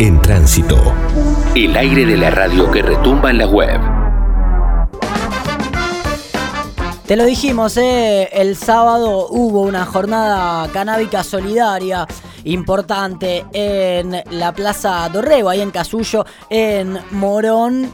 En tránsito. El aire de la radio que retumba en la web. Te lo dijimos, ¿eh? el sábado hubo una jornada canábica solidaria importante en la Plaza Dorrego, ahí en Casullo, en Morón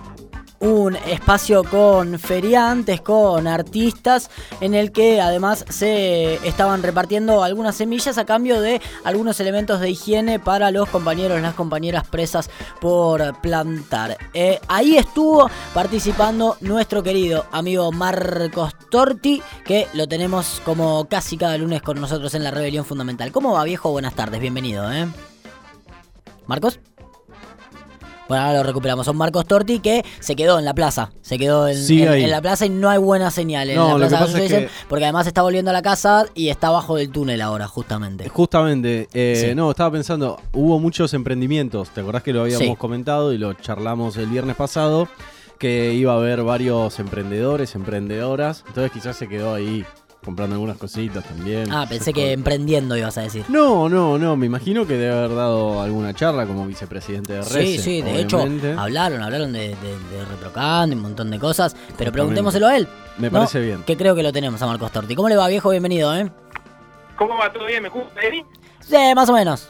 un espacio con feriantes, con artistas, en el que además se estaban repartiendo algunas semillas a cambio de algunos elementos de higiene para los compañeros, las compañeras presas por plantar. Eh, ahí estuvo participando nuestro querido amigo Marcos Torti, que lo tenemos como casi cada lunes con nosotros en la Rebelión Fundamental. ¿Cómo va viejo? Buenas tardes, bienvenido. ¿eh? Marcos. Bueno, ahora lo recuperamos. Son Marcos Torti que se quedó en la plaza. Se quedó en, la plaza y no hay buena señal en la plaza. Porque además está volviendo a la casa y está abajo del túnel ahora, justamente. Justamente. Eh, no, estaba pensando, hubo muchos emprendimientos. ¿Te acordás que lo habíamos comentado y lo charlamos el viernes pasado? Que iba a haber varios emprendedores, emprendedoras. Entonces quizás se quedó ahí comprando algunas cositas también. Ah, pensé que emprendiendo ibas a decir. No, no, no, me imagino que debe haber dado alguna charla como vicepresidente de RECE. Sí, sí, de hecho hablaron, hablaron de, de, de un montón de cosas, pero preguntémoselo a él. Me parece bien. Que creo que lo tenemos a Marcos Torti. ¿Cómo le va, viejo? Bienvenido, ¿eh? ¿Cómo va? ¿Todo bien? ¿Me escucha, Sí, más o menos.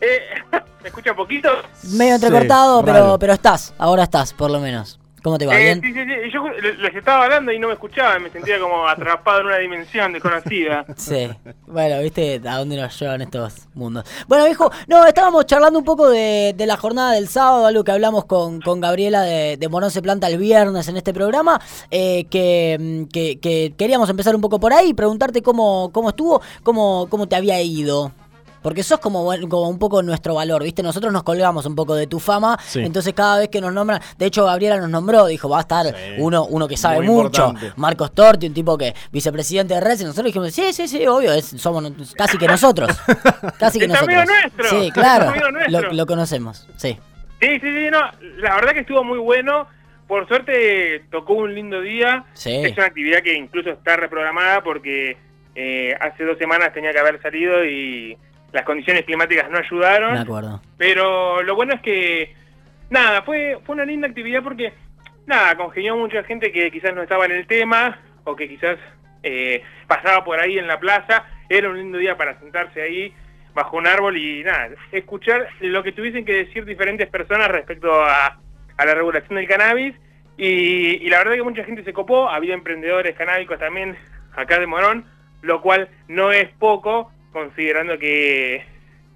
Eh, ¿Me escucha poquito? Medio entrecortado, pero, pero estás, ahora estás, por lo menos. ¿Cómo te va? Eh, ¿Bien? Sí, sí, sí. Yo les estaba hablando y no me escuchaba, me sentía como atrapado en una dimensión desconocida. Sí. Bueno, viste a dónde nos llevan estos mundos. Bueno, viejo, no, estábamos charlando un poco de, la jornada del sábado, algo que hablamos con, con Gabriela de, de Morón se planta el viernes en este programa, eh, que, que, queríamos empezar un poco por ahí, preguntarte cómo, cómo estuvo, cómo, cómo te había ido. Porque sos como, como un poco nuestro valor, ¿viste? Nosotros nos colgamos un poco de tu fama, entonces cada vez que nos nombran, de hecho Gabriela nos nombró, dijo, va a estar uno, uno que sabe mucho, Marcos Torti, un tipo que, vicepresidente de Red, y nosotros dijimos, sí, sí, sí, obvio, somos casi que nosotros. casi que nosotros. Nuestro, sí, claro, lo, conocemos, sí. Sí, sí, sí, no, la verdad que estuvo muy bueno. Por suerte tocó un lindo día. Es una actividad que incluso está reprogramada porque eh, hace dos semanas tenía que haber salido y las condiciones climáticas no ayudaron. De acuerdo. Pero lo bueno es que, nada, fue, fue una linda actividad porque, nada, congenió mucha gente que quizás no estaba en el tema o que quizás eh, pasaba por ahí en la plaza. Era un lindo día para sentarse ahí bajo un árbol y nada, escuchar lo que tuviesen que decir diferentes personas respecto a, a la regulación del cannabis. Y, y, la verdad que mucha gente se copó, había emprendedores canábicos también acá de Morón, lo cual no es poco, considerando que,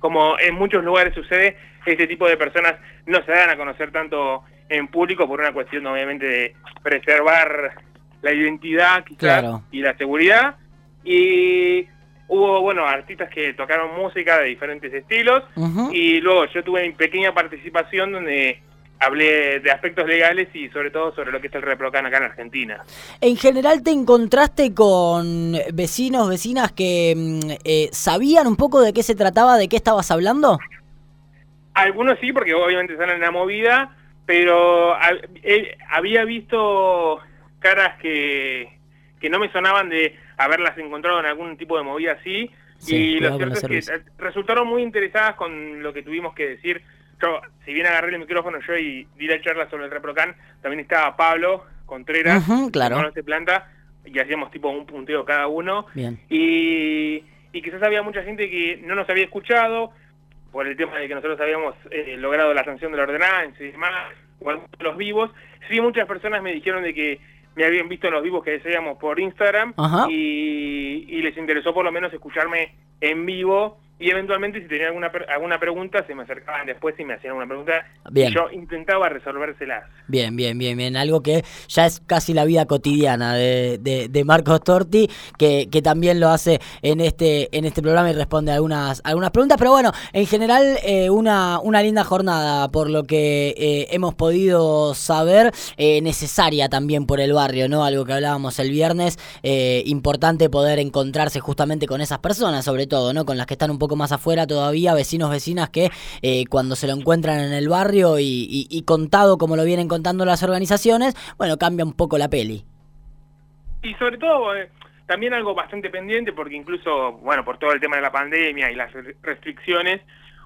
como en muchos lugares sucede, este tipo de personas no se dan a conocer tanto en público por una cuestión obviamente de preservar la identidad y la seguridad. Y hubo, bueno, artistas que tocaron música de diferentes estilos. Y luego yo tuve mi pequeña participación donde hablé de aspectos legales y sobre todo sobre lo que es el reprocan acá en Argentina. En general te encontraste con vecinos, vecinas que mm, eh, sabían un poco de qué se trataba, de qué estabas hablando. Algunos sí, porque obviamente están en la movida, pero eh, había visto caras que, que no me sonaban de haberlas encontrado en algún tipo de movida así. y lo cierto es que resultaron muy interesadas con lo que tuvimos que decir yo, si bien agarré el micrófono yo y di la charla sobre el Reprocan, también estaba Pablo Contreras, claro. de planta, y hacíamos tipo un punteo cada uno. Y, y quizás había mucha gente que no nos había escuchado por el tema de que nosotros habíamos eh, logrado la sanción de la ordenanza y demás, o algunos de los vivos. Sí, muchas personas me dijeron de que me habían visto en los vivos que decíamos por Instagram y, y les interesó por lo menos escucharme en vivo y eventualmente si tenía alguna alguna pregunta se me acercaban después y me hacían una pregunta y yo intentaba resolvérselas. Bien, bien, bien, bien, algo que ya es casi la vida cotidiana de, de, Marcos Torti, que, que, también lo hace en este en este programa y responde algunas algunas preguntas, pero bueno, en general eh, una, una linda jornada por lo que eh, hemos podido saber, eh, necesaria también por el barrio, ¿no? Algo que hablábamos el viernes, importante poder encontrarse justamente con esas personas, sobre todo, ¿no? Con las que están un poco más afuera todavía, vecinos, vecinas que eh, cuando se lo encuentran en el barrio y, contado como lo vienen contando las organizaciones, bueno, cambia un poco la peli. Y sobre todo, eh, también algo bastante pendiente, porque incluso, bueno, por todo el tema de la pandemia y las restricciones,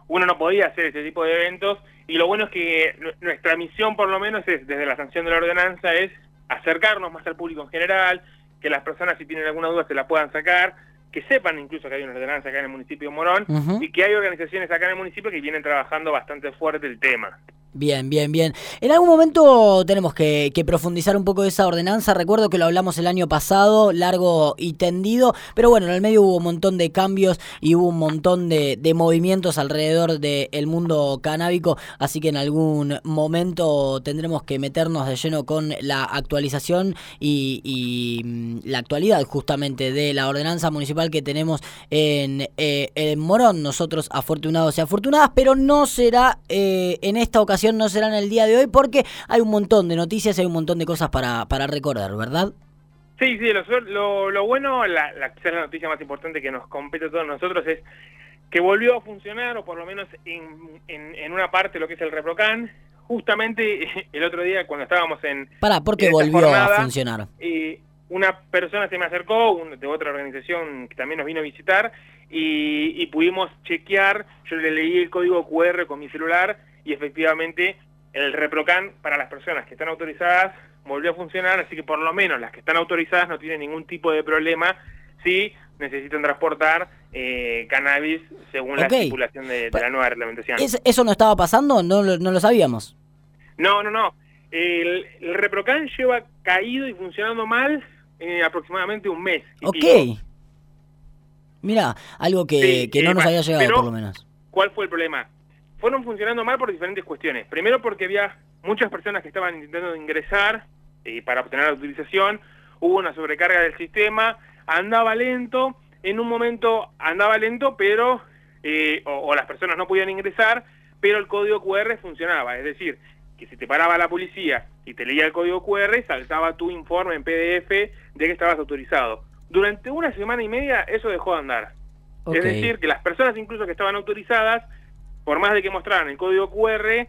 uno no podía hacer ese tipo de eventos y lo bueno es que nuestra misión por lo menos es, desde la sanción de la ordenanza, es acercarnos más al público en general, que las personas si tienen alguna duda se la puedan sacar, que sepan incluso que hay una ordenanza acá en el municipio de Morón y que hay organizaciones acá en el municipio que vienen trabajando bastante fuerte el tema. Bien, bien, bien. En algún momento tenemos que, profundizar un poco esa ordenanza. Recuerdo que lo hablamos el año pasado, largo y tendido, pero bueno, en el medio hubo un montón de cambios y hubo un montón de, movimientos alrededor del mundo canábico, así que en algún momento tendremos que meternos de lleno con la actualización y, mm, la actualidad justamente de la ordenanza municipal que tenemos en, eh, Morón. Nosotros afortunados y afortunadas, pero no será eh, en esta ocasión no será en el día de hoy porque hay un montón de noticias, hay un montón de cosas para, para recordar, ¿verdad? Sí, sí, lo, lo, bueno, la, la, la noticia más importante que nos compete a todos nosotros es que volvió a funcionar, o por lo menos en, en, una parte lo que es el Reprocan, justamente el otro día cuando estábamos en... Para, ¿por qué volvió a funcionar? Y una persona se me acercó, de otra organización que también nos vino a visitar, y, y pudimos chequear, yo le leí el código QR con mi celular, y efectivamente el ReproCan para las personas que están autorizadas volvió a funcionar, así que por lo menos las que están autorizadas no tienen ningún tipo de problema si necesitan transportar eh, cannabis según la estipulación de, la nueva reglamentación. ¿Eso no estaba pasando? ¿No, no lo sabíamos? No, no, no. El, ReproCan lleva caído y funcionando mal eh, aproximadamente un mes. Ok. Mira, algo que, que no nos había llegado por lo menos. ¿Cuál fue el problema? Fueron funcionando mal por diferentes cuestiones. Primero porque había muchas personas que estaban intentando ingresar eh, para obtener la utilización, hubo una sobrecarga del sistema, andaba lento, en un momento andaba lento, pero eh, o, las personas no podían ingresar, pero el código QR funcionaba, es decir, que si te paraba la policía y te leía el código QR, saltaba tu informe en PDF de que estabas autorizado. Durante una semana y media eso dejó de andar. Es decir, que las personas incluso que estaban autorizadas por más de que mostraran el código QR,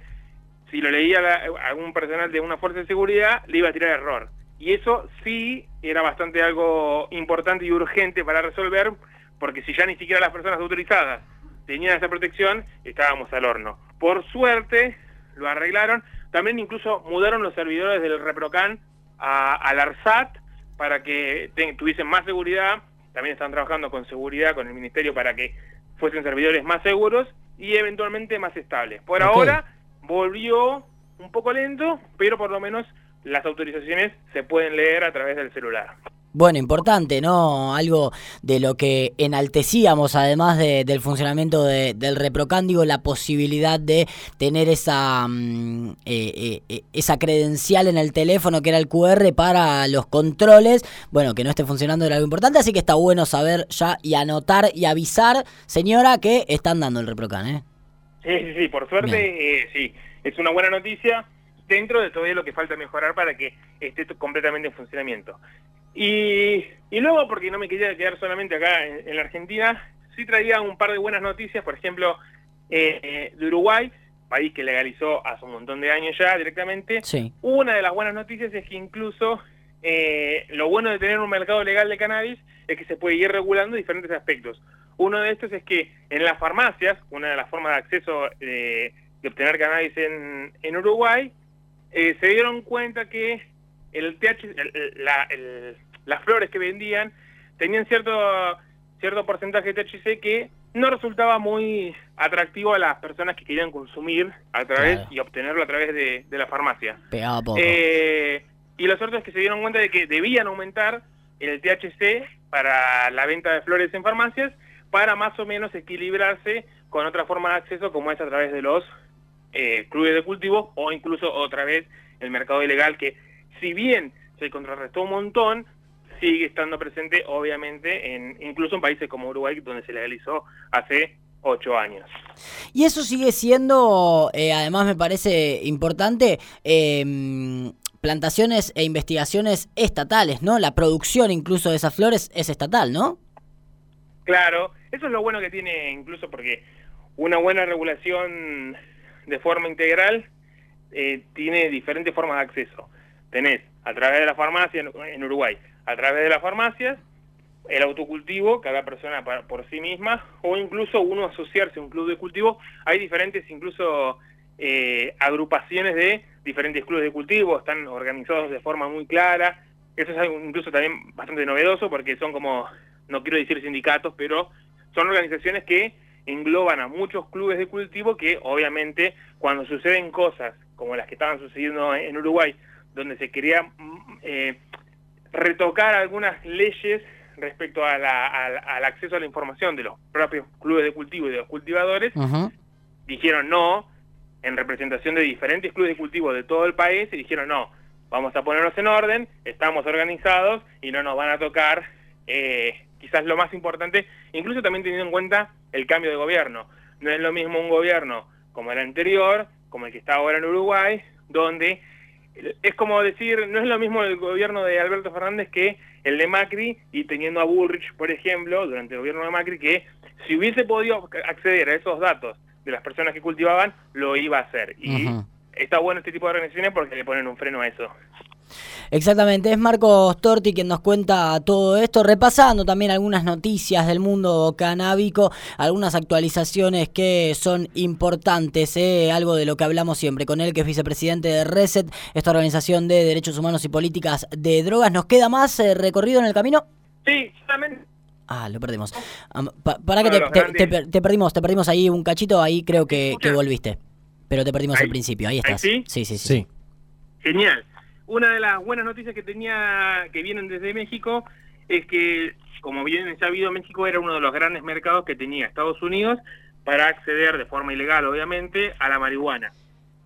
si lo leía algún personal de una fuerza de seguridad, le iba a tirar error. Y eso sí era bastante algo importante y urgente para resolver, porque si ya ni siquiera las personas autorizadas tenían esa protección, estábamos al horno. Por suerte, lo arreglaron. También incluso mudaron los servidores del ReproCan a, al ARSAT para que tuviesen más seguridad. También están trabajando con seguridad, con el Ministerio, para que fuesen servidores más seguros y eventualmente más estables. Por ahora volvió un poco lento, pero por lo menos las autorizaciones se pueden leer a través del celular. Bueno, importante, ¿no? Algo de lo que enaltecíamos, además del funcionamiento del reprocándigo, la posibilidad de tener esa, mm, eh, eh, eh, esa credencial en el teléfono que era el QR para los controles. Bueno, que no esté funcionando era algo importante, así que está bueno saber ya y anotar y avisar, señora, que están dando el reprocan, ¿eh? Sí, sí, sí, por suerte, sí, es una buena noticia dentro de todo lo que falta mejorar para que esté completamente en funcionamiento. Y, luego, porque no me quería quedar solamente acá en, la Argentina, sí traía un par de buenas noticias, por ejemplo, eh, de Uruguay, país que legalizó hace un montón de años ya directamente. Una de las buenas noticias es que incluso eh, lo bueno de tener un mercado legal de cannabis es que se puede ir regulando diferentes aspectos. Uno de estos es que en las farmacias, una de las formas de acceso eh, de obtener cannabis en, en Uruguay, se dieron cuenta que el TH, las flores que vendían tenían cierto cierto porcentaje de THC que no resultaba muy atractivo a las personas que querían consumir a través y obtenerlo a través de, la farmacia. Eh, y lo cierto es que se dieron cuenta de que debían aumentar el THC para la venta de flores en farmacias para más o menos equilibrarse con otra forma de acceso como es a través de los eh, clubes de cultivo o incluso otra vez el mercado ilegal que si bien se contrarrestó un montón, sigue estando presente obviamente en incluso en países como Uruguay donde se legalizó hace ocho años. Y eso sigue siendo, eh, además me parece importante, em, plantaciones e investigaciones estatales, ¿no? La producción incluso de esas flores es estatal, ¿no? Claro, eso es lo bueno que tiene incluso porque una buena regulación de forma integral eh, tiene diferentes formas de acceso tenés a través de la farmacia en Uruguay, a través de las farmacias, el autocultivo, cada persona por sí misma, o incluso uno asociarse a un club de cultivo. Hay diferentes incluso eh, agrupaciones de diferentes clubes de cultivo, están organizados de forma muy clara. Eso es incluso también bastante novedoso porque son como, no quiero decir sindicatos, pero son organizaciones que engloban a muchos clubes de cultivo que obviamente cuando suceden cosas como las que estaban sucediendo en Uruguay, donde se quería mm, eh, retocar algunas leyes respecto al acceso a la información de los propios clubes de cultivo y de los cultivadores, dijeron no, en representación de diferentes clubes de cultivo de todo el país, y dijeron no, vamos a ponernos en orden, estamos organizados y no nos van a tocar eh, quizás lo más importante, incluso también teniendo en cuenta el cambio de gobierno. No es lo mismo un gobierno como el anterior, como el que está ahora en Uruguay, donde es como decir, no es lo mismo el gobierno de Alberto Fernández que el de Macri, y teniendo a Bullrich, por ejemplo, durante el gobierno de Macri, que si hubiese podido acceder a esos datos de las personas que cultivaban, lo iba a hacer. Y está bueno este tipo de organizaciones porque le ponen un freno a eso. Exactamente, es Marcos Torti quien nos cuenta todo esto, repasando también algunas noticias del mundo canábico, algunas actualizaciones que son importantes, ¿eh? algo de lo que hablamos siempre con él, que es vicepresidente de RESET, esta organización de derechos humanos y políticas de drogas. ¿Nos queda más eh, recorrido en el camino? Sí, solamente Ah, lo perdimos. para que te, perdimos, te perdimos ahí un cachito, ahí creo que, volviste. Pero te perdimos al principio, ahí estás. sí? Sí, sí, sí. Genial. Una de las buenas noticias que tenía, que vienen desde México, es que, como bien sabido, México era uno de los grandes mercados que tenía Estados Unidos para acceder de forma ilegal, obviamente, a la marihuana.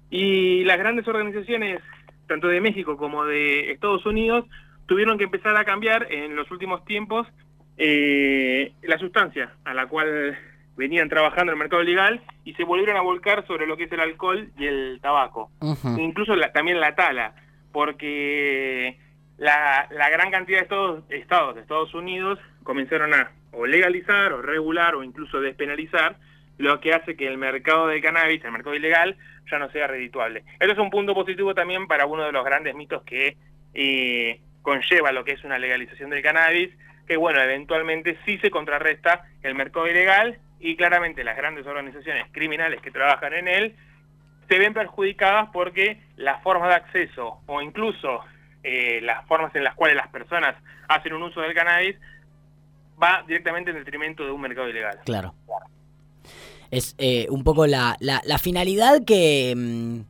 Y las grandes organizaciones, tanto de México como de Estados Unidos, tuvieron que empezar a cambiar en los últimos tiempos eh, la sustancia a la cual venían trabajando en el mercado legal y se volvieron a volcar sobre lo que es el alcohol y el tabaco. Incluso también la tala porque la, gran cantidad de estados, estados de Estados Unidos comenzaron a o legalizar o regular o incluso despenalizar lo que hace que el mercado del cannabis, el mercado ilegal, ya no sea redituable. Esto es un punto positivo también para uno de los grandes mitos que eh, conlleva lo que es una legalización del cannabis, que bueno, eventualmente sí se contrarresta el mercado ilegal y claramente las grandes organizaciones criminales que trabajan en él se ven perjudicadas porque las formas de acceso o incluso eh, las formas en las cuales las personas hacen un uso del cannabis va directamente en detrimento de un mercado ilegal. Claro. Es eh, un poco la, la, la finalidad que...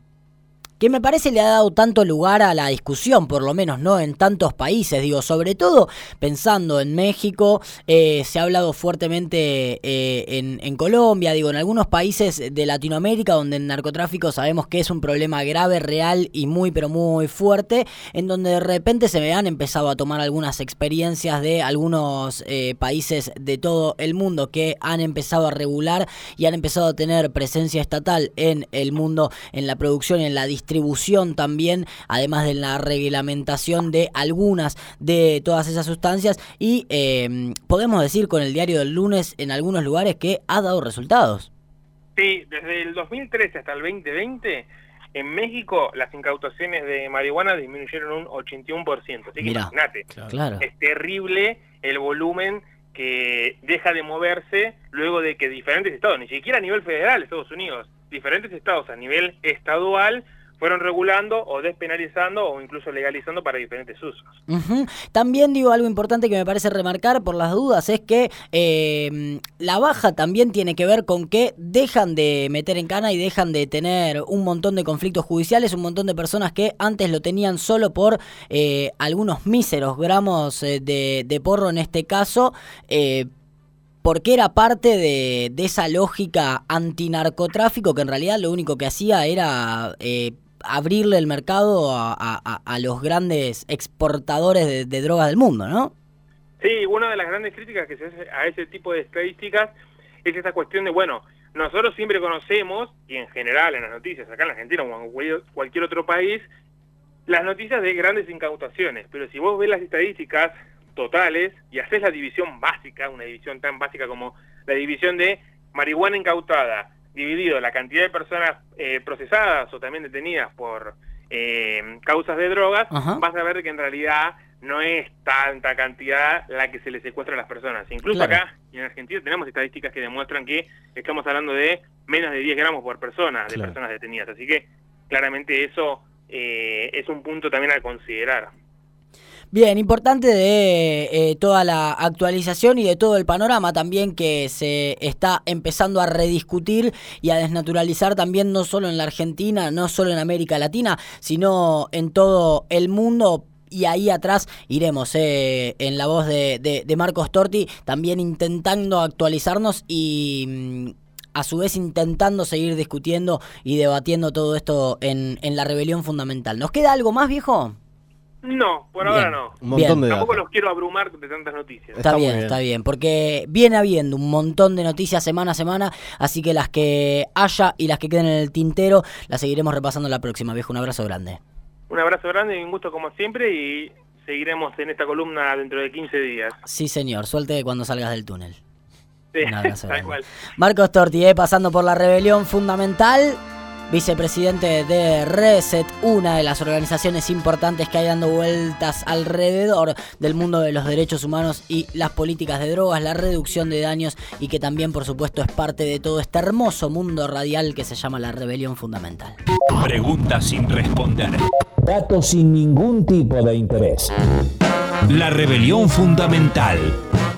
Que me parece le ha dado tanto lugar a la discusión, por lo menos, ¿no? En tantos países, digo, sobre todo pensando en México, eh, se ha hablado fuertemente eh, en, en, Colombia, digo, en algunos países de Latinoamérica donde el narcotráfico sabemos que es un problema grave, real y muy, pero muy fuerte, en donde de repente se me han empezado a tomar algunas experiencias de algunos eh, países de todo el mundo que han empezado a regular y han empezado a tener presencia estatal en el mundo, en la producción y en la distribución distribución también, además de la reglamentación de algunas de todas esas sustancias. Y em, podemos decir con el diario del lunes en algunos lugares que ha dado resultados. Sí, desde el 2013 hasta el 2020 en México las incautaciones de marihuana disminuyeron un 81%, así que imagínate, es terrible el volumen que deja de moverse luego de que diferentes estados, ni siquiera a nivel federal, Estados Unidos, diferentes estados a nivel estadual fueron regulando o despenalizando o incluso legalizando para diferentes usos. También digo algo importante que me parece remarcar por las dudas es que eh, la baja también tiene que ver con que dejan de meter en cana y dejan de tener un montón de conflictos judiciales, un montón de personas que antes lo tenían solo por eh, algunos míseros gramos eh, de, porro en este caso porque era parte de, esa lógica antinarcotráfico que en realidad lo único que hacía era abrirle el mercado a, los grandes exportadores de, drogas del mundo, ¿no? Sí, una de las grandes críticas que se hace a ese tipo de estadísticas es esa cuestión de, bueno, nosotros siempre conocemos, y en general en las noticias, acá en Argentina o en cualquier otro país, las noticias de grandes incautaciones, pero si vos ves las estadísticas totales y haces la división básica, una división tan básica como la división de marihuana incautada, dividido la cantidad de personas eh, procesadas o también detenidas por eh, causas de drogas, vas a ver que en realidad no es tanta cantidad la que se le secuestra a las personas. Incluso acá en Argentina tenemos estadísticas que demuestran que estamos hablando de menos de 10 gramos por persona de personas detenidas. Así que claramente eso eh, es un punto también a considerar. Bien, importante de eh, toda la actualización y de todo el panorama también que se está empezando a rediscutir y a desnaturalizar también no solo en la Argentina, no solo en América Latina, sino en todo el mundo y ahí atrás iremos eh, en la voz de, de, Marcos Torti también intentando actualizarnos y mm, a su vez intentando seguir discutiendo y debatiendo todo esto en la rebelión fundamental. ¿Nos queda algo más, viejo? No, por ahora no. Un montón de Tampoco los quiero abrumar de tantas noticias. Está, bien, está bien, porque viene habiendo un montón de noticias semana a semana, así que las que haya y las que queden en el tintero las seguiremos repasando la próxima, viejo. Un abrazo grande. Un abrazo grande y un gusto como siempre y seguiremos en esta columna dentro de 15 días. Sí, señor. Suelte cuando salgas del túnel. Sí, un abrazo grande. Marcos Torti, eh, pasando por la rebelión fundamental vicepresidente de Reset, una de las organizaciones importantes que hay dando vueltas alrededor del mundo de los derechos humanos y las políticas de drogas, la reducción de daños y que también por supuesto es parte de todo este hermoso mundo radial que se llama la rebelión fundamental. Preguntas sin responder. Datos sin ningún tipo de interés. La rebelión fundamental.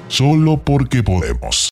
Solo porque podemos.